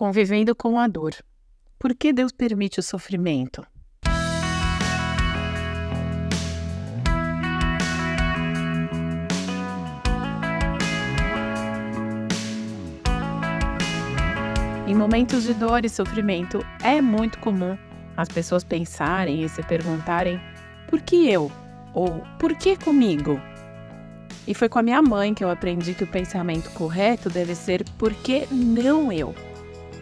convivendo com a dor. Por que Deus permite o sofrimento? Em momentos de dor e sofrimento, é muito comum as pessoas pensarem e se perguntarem: por que eu? Ou por que comigo? E foi com a minha mãe que eu aprendi que o pensamento correto deve ser por que não eu?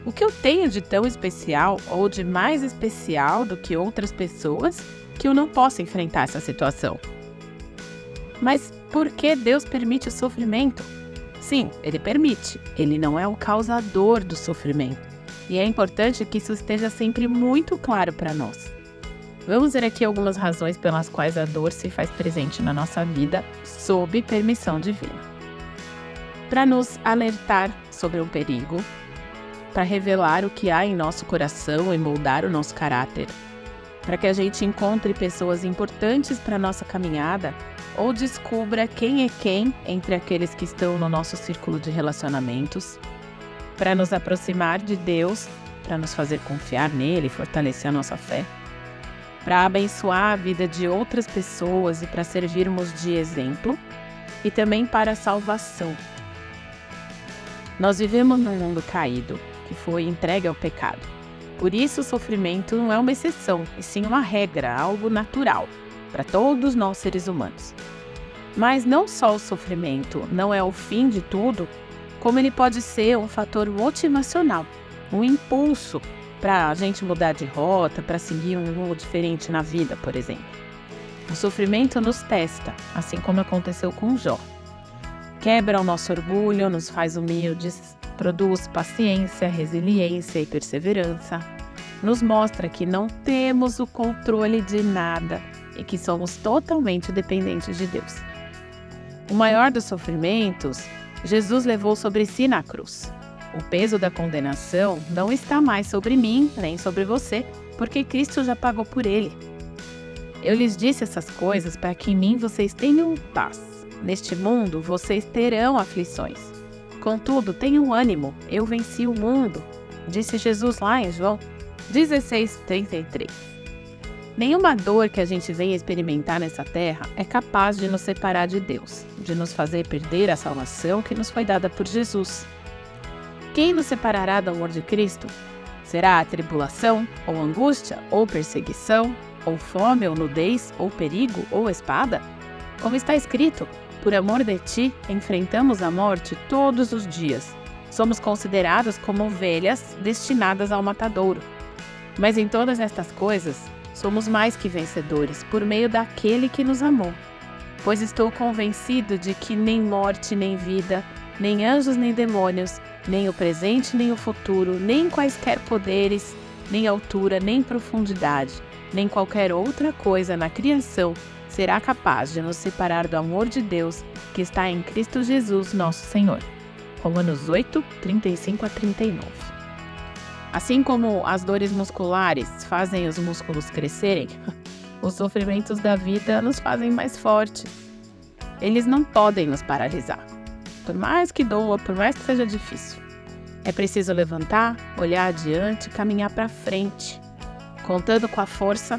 O que eu tenho de tão especial ou de mais especial do que outras pessoas que eu não possa enfrentar essa situação? Mas por que Deus permite o sofrimento? Sim, ele permite, ele não é o causador do sofrimento. E é importante que isso esteja sempre muito claro para nós. Vamos ver aqui algumas razões pelas quais a dor se faz presente na nossa vida sob permissão divina. Para nos alertar sobre um perigo, para revelar o que há em nosso coração e moldar o nosso caráter, para que a gente encontre pessoas importantes para nossa caminhada ou descubra quem é quem entre aqueles que estão no nosso círculo de relacionamentos, para nos aproximar de Deus, para nos fazer confiar nele fortalecer a nossa fé. Para abençoar a vida de outras pessoas e para servirmos de exemplo, e também para a salvação. Nós vivemos num mundo caído, que foi entregue ao pecado. Por isso, o sofrimento não é uma exceção, e sim uma regra, algo natural para todos nós seres humanos. Mas não só o sofrimento não é o fim de tudo, como ele pode ser um fator motivacional, um impulso para a gente mudar de rota, para seguir um rumo diferente na vida, por exemplo. O sofrimento nos testa, assim como aconteceu com Jó. Quebra o nosso orgulho, nos faz humildes, produz paciência, resiliência e perseverança. Nos mostra que não temos o controle de nada e que somos totalmente dependentes de Deus. O maior dos sofrimentos, Jesus levou sobre si na cruz. O peso da condenação não está mais sobre mim nem sobre você, porque Cristo já pagou por ele. Eu lhes disse essas coisas para que em mim vocês tenham paz. Neste mundo vocês terão aflições. Contudo, tenham ânimo, eu venci o mundo, disse Jesus lá em João 16:33. Nenhuma dor que a gente venha experimentar nessa terra é capaz de nos separar de Deus, de nos fazer perder a salvação que nos foi dada por Jesus. Quem nos separará do amor de Cristo? Será a tribulação, ou angústia, ou perseguição, ou fome, ou nudez, ou perigo, ou espada? Como está escrito, por amor de ti, enfrentamos a morte todos os dias. Somos considerados como ovelhas destinadas ao matadouro. Mas em todas estas coisas, somos mais que vencedores por meio daquele que nos amou. Pois estou convencido de que nem morte, nem vida, nem anjos, nem demônios, nem o presente, nem o futuro, nem quaisquer poderes, nem altura, nem profundidade, nem qualquer outra coisa na criação será capaz de nos separar do amor de Deus que está em Cristo Jesus, nosso Senhor. Romanos 8, 35 a 39. Assim como as dores musculares fazem os músculos crescerem, os sofrimentos da vida nos fazem mais fortes. Eles não podem nos paralisar por mais que doa, por mais que seja difícil. É preciso levantar, olhar adiante, caminhar para frente, contando com a força